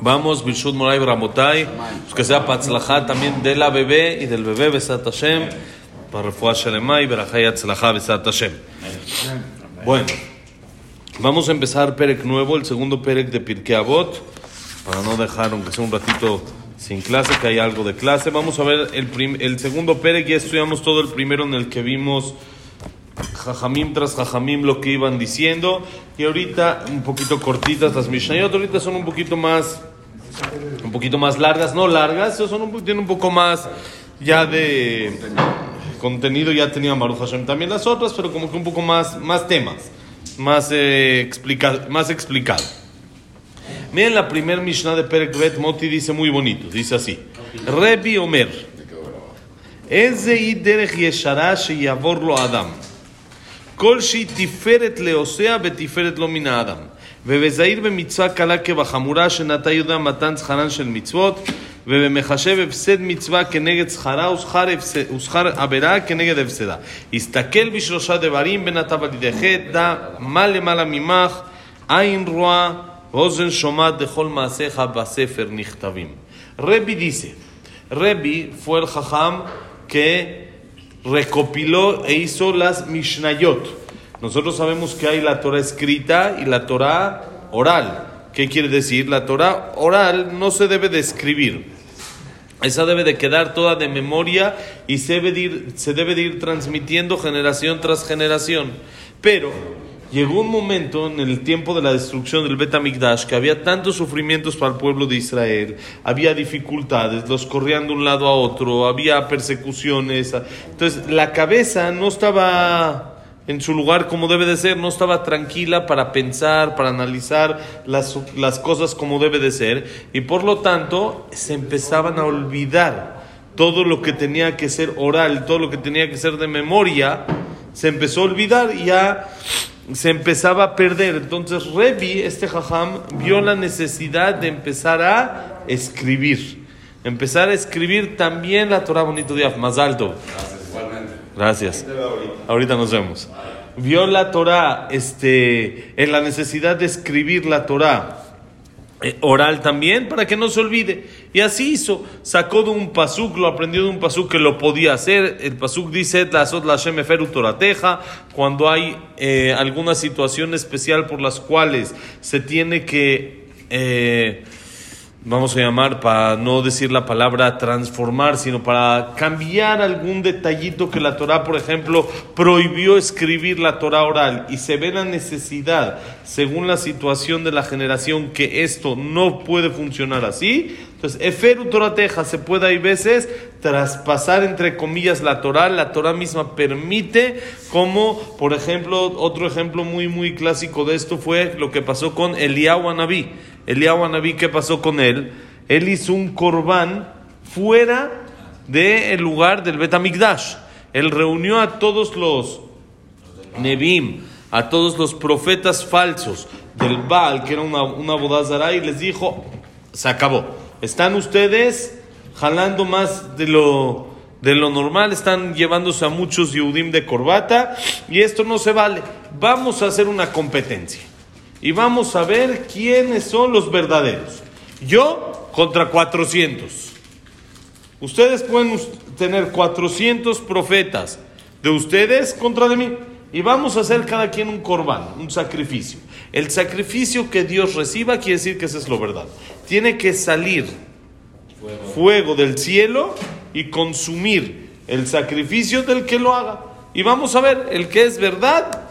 Vamos, Bishut Moray Bramotay, pues que sea Patzlajá también de la bebé y del bebé Besat Hashem, para Refuah Shalemay, Berajay Atzlajá Besat Hashem. Bueno, vamos a empezar Perek nuevo, el segundo Perek de Pirkei Avot, para no dejar, aunque sea un ratito sin clase, que hay algo de clase. Vamos a ver el, el segundo Perek, ya estudiamos todo el primero en el que vimos jajamim tras jajamim lo que iban diciendo. Y ahorita un poquito cortitas las Mishnayot, ahorita son un poquito más, un poquito más largas, no largas, son un, tienen un poco más ya de contenido, ya tenía Maruch Hashem también las otras, pero como que un poco más, más temas, más, eh, explica, más explicado. Miren la primer Mishnah de Perekvet Moti dice muy bonito, dice así, Rebi Omer, Eze derech yeshara sheyavor lo Adam. האדם? כל שהיא תפארת לעושיה ותפארת לו מן האדם. ובזהיר במצווה קלה כבחמורה שנטע יהודה מתן שכרן של מצוות, ובמחשב הפסד מצווה כנגד שכרה ושכר, הפסד, ושכר עבירה כנגד הפסדה. הסתכל בשלושה דברים ונטע על ידי חטא, דע מה למעלה ממך, עין רואה ואוזן שומעת לכל מעשיך בספר נכתבים. רבי דיסה, Rebi fue el jajam que recopiló e hizo las Mishnayot. Nosotros sabemos que hay la Torah escrita y la Torah oral. ¿Qué quiere decir? La Torah oral no se debe de escribir. Esa debe de quedar toda de memoria y se debe de ir, se debe de ir transmitiendo generación tras generación. Pero llegó un momento en el tiempo de la destrucción del Bet HaMikdash que había tantos sufrimientos para el pueblo de Israel, había dificultades, los corrían de un lado a otro, había persecuciones. Entonces la cabeza no estaba en su lugar como debe de ser, no estaba tranquila para pensar, para analizar las, las cosas como debe de ser, y por lo tanto se empezaban a olvidar todo lo que tenía que ser oral, todo lo que tenía que ser de memoria, se empezó a olvidar y ya se empezaba a perder. Entonces Revi, este jajam, vio la necesidad de empezar a escribir. Empezar a escribir también la Torah bonito día, más alto. Gracias. Ahorita nos vemos. Vio la Torah este, en la necesidad de escribir la Torah eh, oral también para que no se olvide. Y así hizo. Sacó de un pasuk, lo aprendió de un pasuk que lo podía hacer. El pasuk dice, torateja, cuando hay eh, alguna situación especial por las cuales se tiene que... eh, vamos a llamar, para no decir la palabra transformar, sino para cambiar algún detallito que la Torah, por ejemplo, prohibió escribir la Torah oral y se ve la necesidad, según la situación de la generación, que esto no puede funcionar así. Entonces, Eferu Torateja se puede, hay veces, traspasar entre comillas la Torah. La Torah misma permite, como, por ejemplo, otro ejemplo muy, muy clásico de esto fue lo que pasó con Eliyahu Anabí. Eliyahu Anabí, ¿qué pasó con él? Él hizo un corbán fuera del lugar del Betamigdash. Él reunió a todos los Nebim, a todos los profetas falsos del Baal, que era una, una bodazara, y les dijo, se acabó. Están ustedes jalando más de lo, de lo normal, están llevándose a muchos Yehudim de corbata, y esto no se vale. Vamos a hacer una competencia. Y vamos a ver quiénes son los verdaderos. Yo contra 400. Ustedes pueden tener 400 profetas de ustedes contra de mí. Y vamos a hacer cada quien un corbán, un sacrificio. El sacrificio que Dios reciba quiere decir que eso es lo verdad. Tiene que salir fuego del cielo y consumir el sacrificio del que lo haga. Y vamos a ver, el que es verdad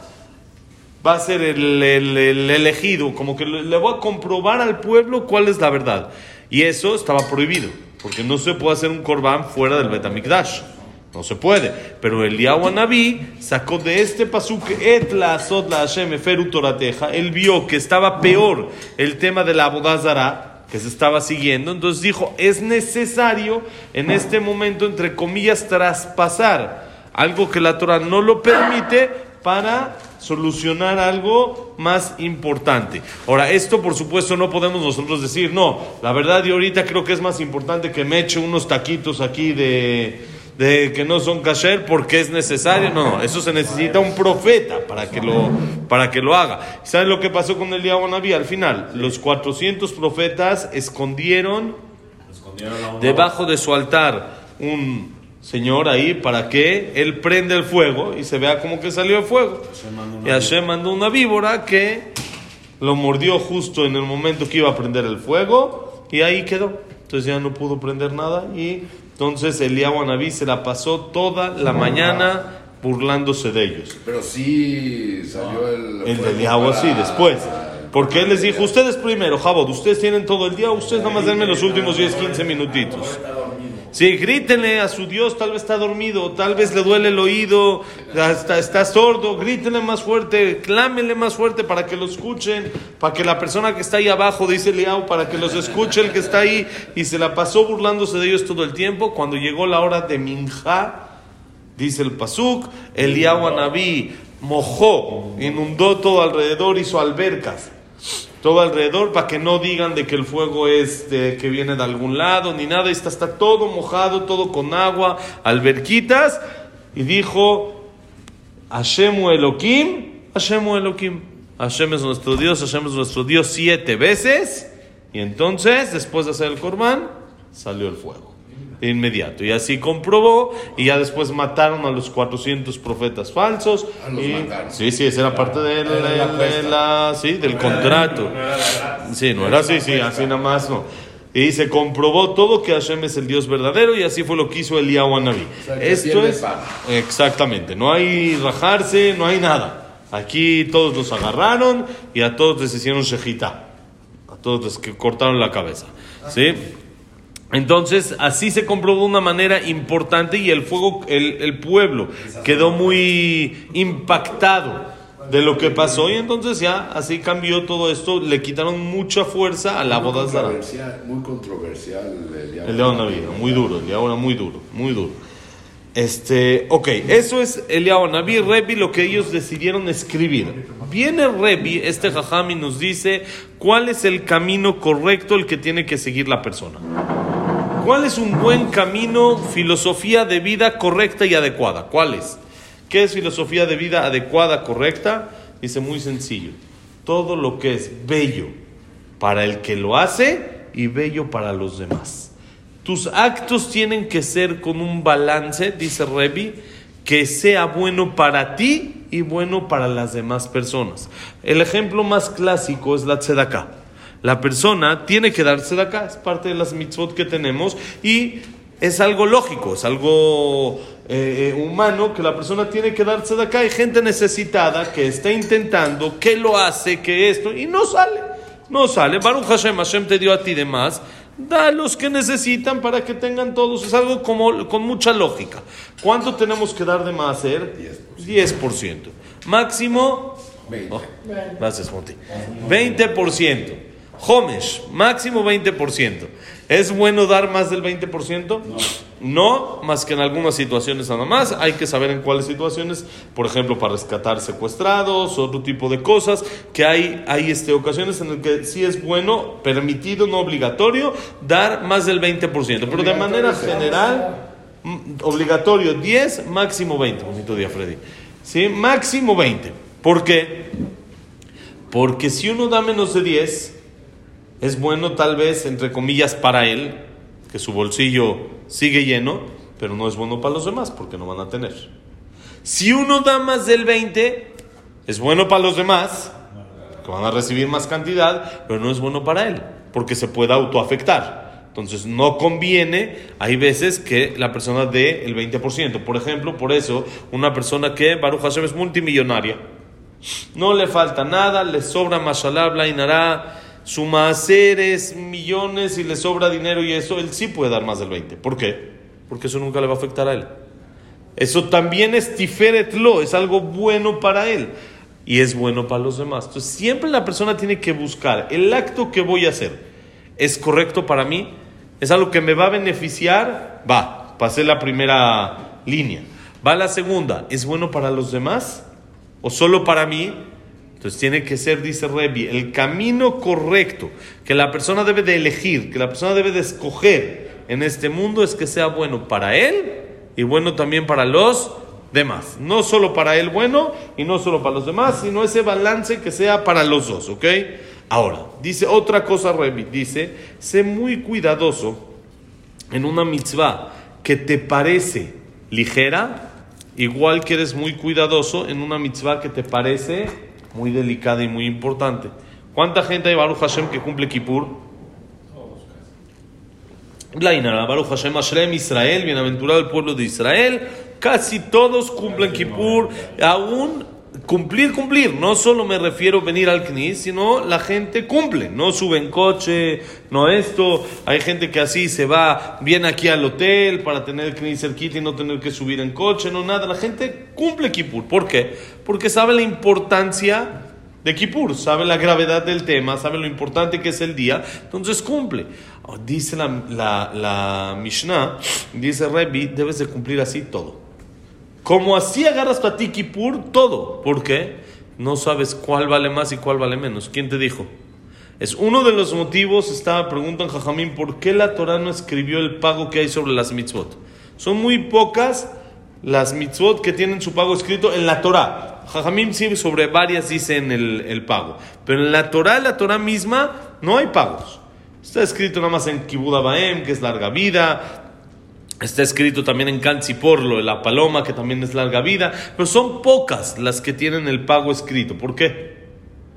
va a ser el, el- el elegido, como que le, le voy a comprobar al pueblo cuál es la verdad. Y eso estaba prohibido, porque no se puede hacer un corbán fuera del Betamikdash. No se puede. Pero el Naví sacó de este pasuk et la la Hashem eferu torateja. Él vio que estaba peor el tema de la abodazara que se estaba siguiendo. Entonces dijo, es necesario en este momento, entre comillas, traspasar algo que la Torah no lo permite para solucionar algo más importante. Ahora, esto por supuesto no podemos nosotros decir, no, la verdad yo ahorita creo que es más importante que me eche unos taquitos aquí de, de que no son kasher porque es necesario. No, eso se necesita un profeta para que lo, para que lo haga. ¿Sabes lo que pasó con el Naví? Al final, los 400 profetas escondieron debajo de su altar un señor ahí para que él prenda el fuego y se vea como que salió el fuego. Y Hashem mandó una víbora que lo mordió justo en el momento que iba a prender el fuego y ahí quedó. Entonces ya no pudo prender nada y entonces Eliyahu Anabí se la pasó toda la mañana burlándose de ellos. Pero sí salió el... El de Eliyahu sí, después. Porque él les dijo, ustedes primero, Jabot, ustedes tienen todo el día, ustedes nomás denme los últimos 10, 15 minutitos. Sí, grítenle a su Dios, tal vez está dormido, tal vez le duele el oído, está, está sordo, grítenle más fuerte, clámenle más fuerte para que lo escuchen, para que la persona que está ahí abajo, dice Liao, para que los escuche el que está ahí, y se la pasó burlándose de ellos todo el tiempo. Cuando llegó la hora de Minja, dice el Pasuk, Eliyahu Anabí mojó, inundó todo alrededor, hizo albercas todo alrededor para que no digan de que el fuego es que viene de algún lado ni nada. Está, está todo mojado, todo con agua, alberquitas. Y dijo, Hashemu Elohim, Hashemu Elohim. Hashem es nuestro Dios, Hashem es nuestro Dios siete veces. Y entonces, después de hacer el corbán, salió el fuego inmediato. Y así comprobó, y ya después mataron a los 400 profetas falsos. y, sí, sí, esa era parte de la, sí, del contrato. Sí, no era así, sí, así nada más no. Y se comprobó todo que Hashem es el Dios verdadero y así fue lo que hizo Eliyahu Anabí. Esto es exactamente, no hay rajarse, no hay nada. Aquí todos los agarraron y a todos les hicieron shejita. A todos les que cortaron la cabeza. ¿Sí? Entonces, así se comprobó de una manera importante y el fuego, el, pueblo quedó muy impactado de lo que pasó y entonces ya así cambió todo esto, le quitaron mucha fuerza a la boda Muy controversial el de Naví, muy duro, el ahora muy duro, muy duro. Este, ok, eso es Eliyahu Naví, Rebi, lo que ellos decidieron escribir. Viene Rebi, este jajami nos dice cuál es el camino correcto el que tiene que seguir la persona. ¿Cuál es un buen camino, filosofía de vida correcta y adecuada? ¿Cuál es? ¿Qué es filosofía de vida adecuada, correcta? Dice muy sencillo. Todo lo que es bello para el que lo hace y bello para los demás. Tus actos tienen que ser con un balance, dice Revi, que sea bueno para ti y bueno para las demás personas. El ejemplo más clásico es la tzedakah. La persona tiene que darse de acá, es parte de las mitzvot que tenemos y es algo lógico, es algo eh, eh, humano que la persona tiene que darse de acá. Hay gente necesitada que está intentando, que lo hace, que esto, y no sale, no sale. Baruch Hashem, Hashem te dio a ti de más, da a los que necesitan para que tengan todos. Es algo como, con mucha lógica. ¿Cuánto tenemos que dar de más hacer? 10%. 10%. Máximo. 20. gracias, Monty. 20%. Homesh, máximo 20%. ¿Es bueno dar más del 20%? No. más que en algunas situaciones nada más. Hay que saber en cuáles situaciones, por ejemplo, para rescatar secuestrados, otro tipo de cosas, que hay, hay este, ocasiones en las que sí es bueno, permitido, no obligatorio, dar más del 20%. Pero de manera general, mm, obligatorio 10, máximo 20. Bonito día, Freddy. ¿Sí? Máximo 20. ¿Por qué? Porque si uno da menos de 10, es bueno tal vez, entre comillas, para él, que su bolsillo sigue lleno, pero no es bueno para los demás porque no van a tener. Si uno da más del 20, es bueno para los demás, que van a recibir más cantidad, pero no es bueno para él, porque se puede autoafectar. Entonces no conviene, hay veces que la persona dé el 20%. Por ejemplo, por eso, una persona que, Baruch Hashem, es multimillonaria, no le falta nada, le sobra mashallah, blainará, suma seres, millones y le sobra dinero y eso, él sí puede dar más del 20. ¿Por qué? Porque eso nunca le va a afectar a él. Eso también es tiferet lo, es algo bueno para él y es bueno para los demás. Entonces siempre la persona tiene que buscar el acto que voy a hacer. ¿Es correcto para mí? ¿Es algo que me va a beneficiar? Va, pasé la primera línea. Va la segunda, ¿es bueno para los demás? ¿O solo para mí? Entonces tiene que ser, dice Revi, el camino correcto que la persona debe de elegir, que la persona debe de escoger en este mundo es que sea bueno para él y bueno también para los demás. No solo para él bueno y no solo para los demás, sino ese balance que sea para los dos, ¿ok? Ahora, dice otra cosa, Revi, dice, sé muy cuidadoso en una mitzvah que te parece ligera, igual que eres muy cuidadoso en una mitzvah que te parece muy delicada y muy importante. ¿Cuánta gente hay, Baruch Hashem, que cumple Kippur? La Inara, Baruch Hashem, Hashem Israel, bienaventurado el pueblo de Israel, casi todos cumplen Kippur, aún cumplir, cumplir. No solo me refiero a venir al CNIS, sino la gente cumple. No sube en coche, no esto. Hay gente que así se va, viene aquí al hotel para tener el CNIS cerquita y no tener que subir en coche, no nada. La gente cumple Kippur. ¿Por qué? Porque sabe la importancia de Kippur, sabe la gravedad del tema, sabe lo importante que es el día, entonces cumple. Dice la, la, la Mishnah, dice Rebi, debes de cumplir así todo. Como así agarras para ti Kippur, todo. ¿Por qué? No sabes cuál vale más y cuál vale menos. ¿Quién te dijo? Es uno de los motivos, estaba preguntan Jajamín, ¿por qué la Torah no escribió el pago que hay sobre las mitzvot? Son muy pocas las mitzvot que tienen su pago escrito en la Torah. Jajamim sí sobre varias dicen el, el pago. Pero en la Torah, la Torah misma, no hay pagos. Está escrito nada más en Kibud Abaem, que es larga vida. Está escrito también en Canciporlo, la paloma, que también es larga vida. Pero son pocas las que tienen el pago escrito. ¿Por qué?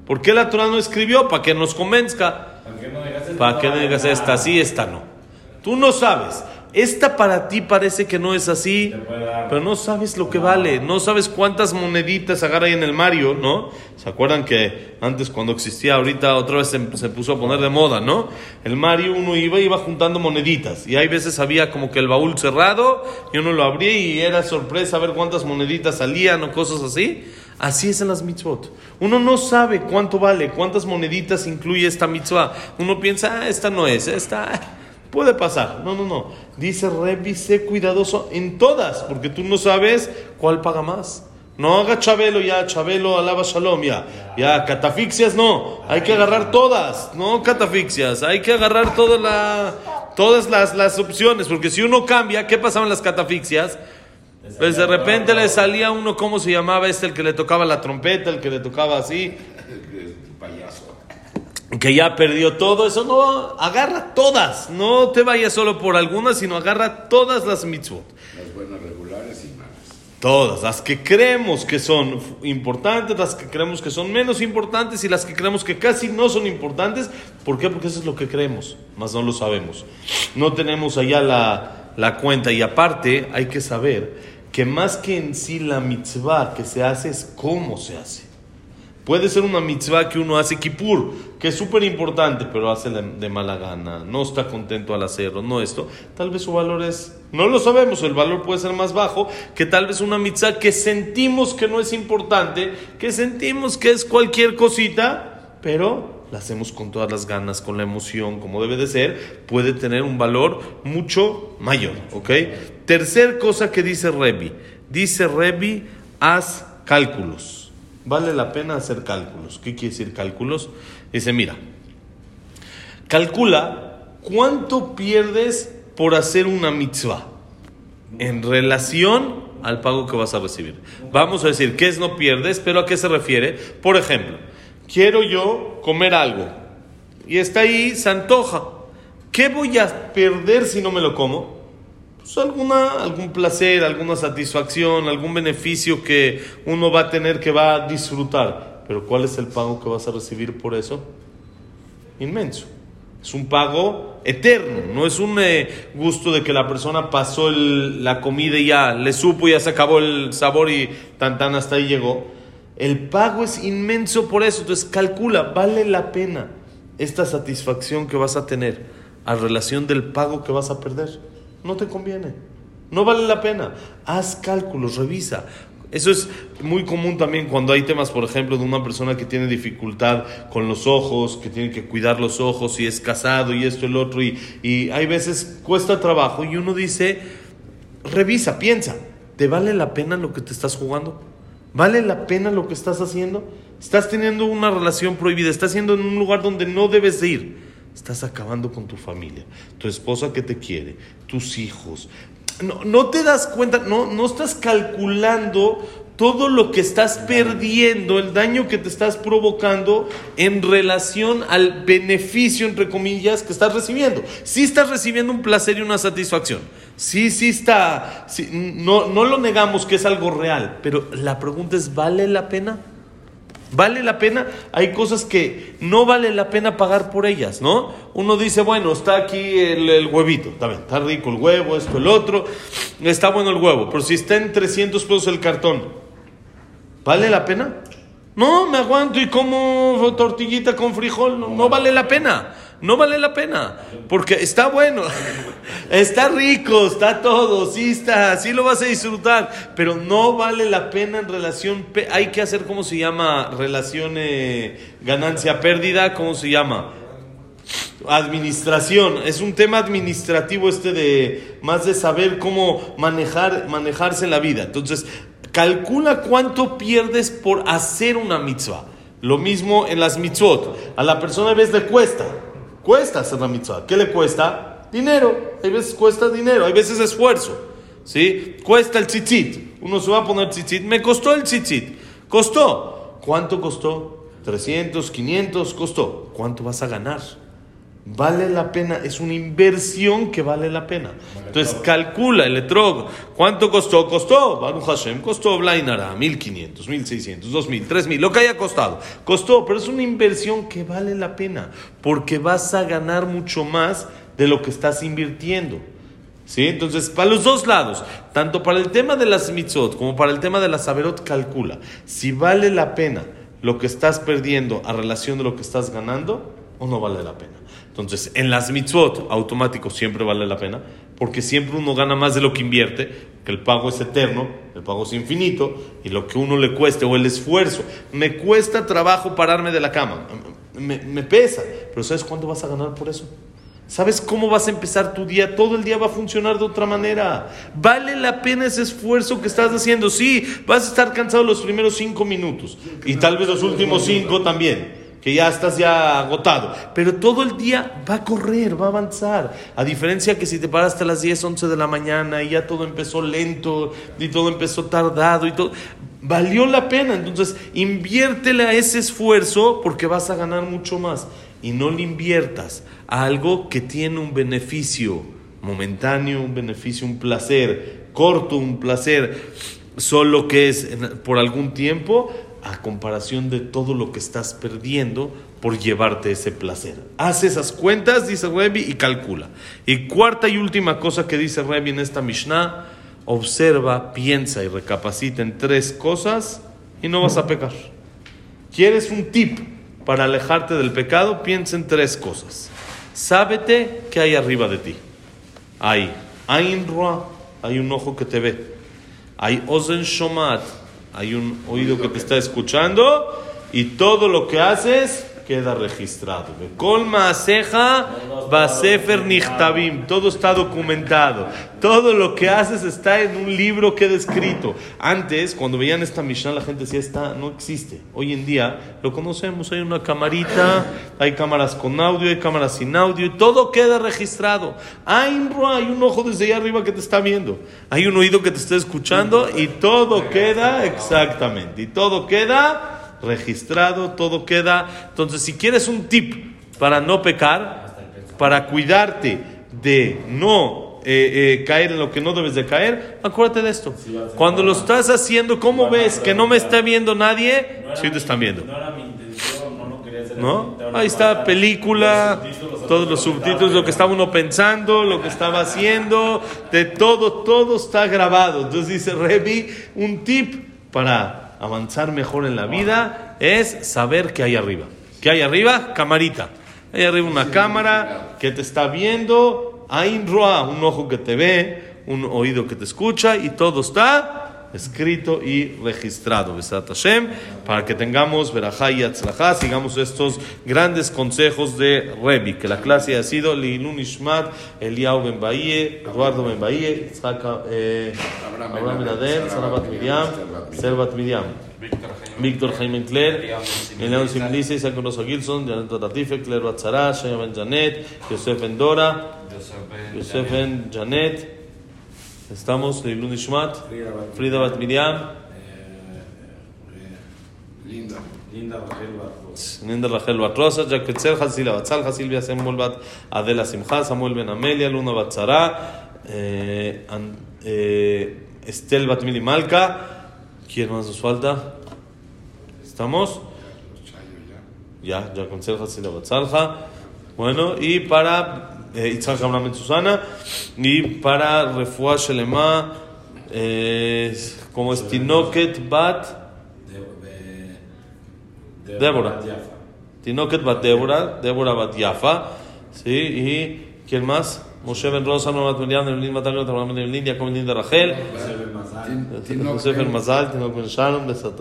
¿Por qué la Torah no escribió? Para que nos convenzca. Para que no digas esta sí, esta no. Tú no sabes. Esta para ti parece que no es así, pero no sabes lo que vale, no sabes cuántas moneditas agarra ahí en el Mario, ¿no? ¿Se acuerdan que antes cuando existía, ahorita otra vez se, se puso a poner de moda, ¿no? El Mario uno iba iba juntando moneditas y hay veces había como que el baúl cerrado y uno lo abría y era sorpresa ver cuántas moneditas salían o cosas así. Así es en las mitzvot. Uno no sabe cuánto vale, cuántas moneditas incluye esta mitzvah. Uno piensa, ah, esta no es, esta... Puede pasar. No, no, no. Dice Revi, sé cuidadoso en todas, porque tú no sabes cuál paga más. No haga Chabelo ya, Chabelo, alaba Shalom ya. Ya, catafixias no. Hay que agarrar todas, no catafixias. Hay que agarrar toda la, todas las, las opciones, porque si uno cambia, ¿qué pasaban las catafixias? Pues de repente le salía uno, ¿cómo se llamaba este? El que le tocaba la trompeta, el que le tocaba así. que ya perdió todo, eso no, agarra todas, no te vayas solo por algunas, sino agarra todas las mitzvot. Las buenas regulares y malas. Todas, las que creemos que son importantes, las que creemos que son menos importantes y las que creemos que casi no son importantes. ¿Por qué? Porque eso es lo que creemos, más no lo sabemos. No tenemos allá la, la cuenta y aparte hay que saber que más que en sí la mitzvah que se hace es cómo se hace. Puede ser una mitzvah que uno hace kippur, que es súper importante, pero hace de, de mala gana, no está contento al hacerlo, no esto. Tal vez su valor es, no lo sabemos, el valor puede ser más bajo que tal vez una mitzvah que sentimos que no es importante, que sentimos que es cualquier cosita, pero la hacemos con todas las ganas, con la emoción, como debe de ser, puede tener un valor mucho mayor, ¿ok? Tercer cosa que dice Rebi, dice Rebi, haz cálculos. Vale la pena hacer cálculos. ¿Qué quiere decir cálculos? Dice, mira, calcula cuánto pierdes por hacer una mitzvah en relación al pago que vas a recibir. Vamos a decir, ¿qué es no pierdes? Pero ¿a qué se refiere? Por ejemplo, quiero yo comer algo y está ahí, se antoja. ¿Qué voy a perder si no me lo como? Pues alguna, algún placer, alguna satisfacción, algún beneficio que uno va a tener que va a disfrutar. Pero ¿cuál es el pago que vas a recibir por eso? Inmenso. Es un pago eterno, no es un eh, gusto de que la persona pasó el- la comida y ya le supo, ya se acabó el sabor y tan tan hasta ahí llegó. El pago es inmenso por eso, entonces calcula, vale la pena esta satisfacción que vas a tener a relación del pago que vas a perder. No te conviene, no vale la pena. Haz cálculos, revisa. Eso es muy común también cuando hay temas, por ejemplo, de una persona que tiene dificultad con los ojos, que tiene que cuidar los ojos y es casado y esto y el otro, y, y hay veces cuesta trabajo y uno dice, revisa, piensa, ¿te vale la pena lo que te estás jugando? ¿Vale la pena lo que estás haciendo? Estás teniendo una relación prohibida, estás yendo en un lugar donde no debes de ir. Estás acabando con tu familia, tu esposa que te quiere, tus hijos, no, no te das cuenta, no, no estás calculando todo lo que estás perdiendo, el daño que te estás provocando en relación al beneficio, entre comillas, que estás recibiendo. Sí estás recibiendo un placer y una satisfacción. Sí, sí está. sí, no, no lo negamos que es algo real, pero la pregunta es, ¿vale la pena? ¿Vale la pena? Hay cosas que no vale la pena pagar por ellas, ¿no? Uno dice, bueno, está aquí el, huevito, está bien, está rico el huevo, esto, el otro, está bueno el huevo, pero si está en 300 pesos el cartón, ¿vale la pena? No, me aguanto y como tortillita con frijol, no vale la pena. No vale la pena, porque está bueno, está rico, está todo, sí está, sí lo vas a disfrutar, pero no vale la pena en relación, hay que hacer, ¿cómo se llama? Relación eh, ganancia-pérdida, ¿cómo se llama? Administración, es un tema administrativo este de más de saber cómo manejar, manejarse en la vida. Entonces, calcula cuánto pierdes por hacer una mitzvah. Lo mismo en las mitzvot. A la persona a veces le cuesta, cuesta hacer la mitzvah. ¿Qué le cuesta? Dinero. Hay veces cuesta dinero, hay veces esfuerzo. ¿Sí? Cuesta el tzitzit. Uno se va a poner tzitzit. Me costó el tzitzit. Costó. ¿Cuánto costó? 300, 500, costó. ¿Cuánto vas a ganar? Vale la pena, es una inversión que vale la pena. Entonces calcula el etrog. ¿Cuánto costó? Costó, Baruch Hashem, costó Blainara, 1500, 1600, 2000, 3000, lo que haya costado. Costó, pero es una inversión que vale la pena porque vas a ganar mucho más de lo que estás invirtiendo. ¿Sí? Entonces, para los dos lados, tanto para el tema de las mitzvot como para el tema de las saberot, calcula si vale la pena lo que estás perdiendo a relación de lo que estás ganando o no vale la pena. Entonces, en las mitzvot, automático siempre vale la pena, porque siempre uno gana más de lo que invierte, que el pago es eterno, el pago es infinito, y lo que uno le cueste o el esfuerzo. Me cuesta trabajo pararme de la cama, me, pesa, pero ¿sabes cuánto vas a ganar por eso? ¿Sabes cómo vas a empezar tu día? Todo el día va a funcionar de otra manera. Vale la pena ese esfuerzo que estás haciendo. Sí, vas a estar cansado los primeros cinco minutos y tal vez los últimos cinco también, que ya estás ya agotado. Pero todo el día va a correr, va a avanzar. A diferencia que si te paraste a las 10, 11 de la mañana y ya todo empezó lento y todo empezó tardado y todo. Valió la pena. Entonces, inviértele a ese esfuerzo porque vas a ganar mucho más. Y no le inviertas a algo que tiene un beneficio momentáneo, un beneficio, un placer corto, un placer solo que es por algún tiempo, a comparación de todo lo que estás perdiendo por llevarte ese placer. Haz esas cuentas, dice Rebi, y calcula. Y cuarta y última cosa que dice Rebi en esta Mishnah, observa, piensa y recapacita en tres cosas y no vas a pecar. ¿Quieres un tip para alejarte del pecado? Piensa en tres cosas. Sábete que hay arriba de ti. Hay Ain Roa, hay un ojo que te ve. Hay Ozen Shomat, hay un oído que te está escuchando. Y todo lo que haces queda registrado. Kol Maaseja Basefer Nichtabim. Todo está documentado. Todo lo que haces está en un libro queda escrito. Antes, cuando veían esta Mishnah, la gente decía, esta no existe. Hoy en día lo conocemos. Hay una camarita, hay cámaras con audio, hay cámaras sin audio, y todo queda registrado. Hay hay un ojo desde allá arriba que te está viendo. Hay un oído que te está escuchando, y todo queda exactamente. Y todo queda registrado, todo queda. Entonces, si quieres un tip para no pecar, para cuidarte de no eh, eh, caer en lo que no debes de caer, acuérdate de esto. Cuando lo estás haciendo, ¿cómo ves que no me está viendo nadie? Sí te están viendo. No era mi intención, no lo quería hacer. ¿No? así. Ahí está, película, Los todos los subtítulos, lo que estaba uno pensando, lo que estaba haciendo, de todo, todo está grabado. Entonces dice Revi, un tip para avanzar mejor en la vida es saber qué hay arriba. ¿Qué hay arriba? Camarita. Hay arriba una cámara que te está viendo, hay un ojo que te ve, un oído que te escucha y todo está escrito y registrado. Besat Hashem, para que tengamos verajá y atzlajá, sigamos estos grandes consejos de Rebi, que la clase ha sido Leilun Ishmat, Eliau Ben Bahie, Eduardo Ben Bahie, eh, Abraham Abraham Ben Ben Adel, Adel, Sarabat Miriam, Servat Miriam. Víctor Jaime Cler, Elian Simlice, Isaac Rosa Gilson, Janet Ratife, Claire Batzara, Shaya Ben Janet, Yosef Ben Dora, Yosef Ben Janet, Estamos, Leilun Ishmat, Frida Bat- Miriam, Linda. Linda Rachel Bat Rosa, Jack Petzel, Hasila Bat Salja, Silvia Samuel Bat Adela Simcha, Samuel Ben Amelia, Luna Bat Sara, eh, eh, Estel Bat Mili Malka. ¿Quién más nos falta? ¿Estamos? Ya. Ya, ya con Serja Sila Bat Salja. Bueno, y para Itzhak Abraham Ben Susana, y para Refuah Shelema, eh, como es Tinoket Bat. De- de- Débora. Bat. Tinoket bat Débora, Débora bat Yafa, ¿sí? Y ¿quién más? Moshe ben Rosa, no bat Miriam, Evelyn bat Agnes, Abraham ben Evelyn, Jacob ben Linda Rachel, José Ben Mazal. Tin- Tinoch Josef ben Ben- Mazal, Tinok ben Shalom, Besat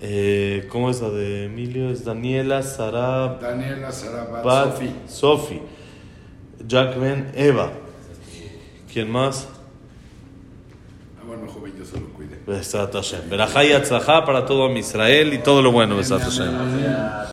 Eh, ¿Cómo es la de Emilio? Es Daniela, Sara Daniela Sofi. Sofi, Jack ben Eva. ¿Quién más? Ah, bueno, joven, yo se lo cuide. Besat Hashem. Berajá y para todo Israel y todo lo bueno, Besat Hashem.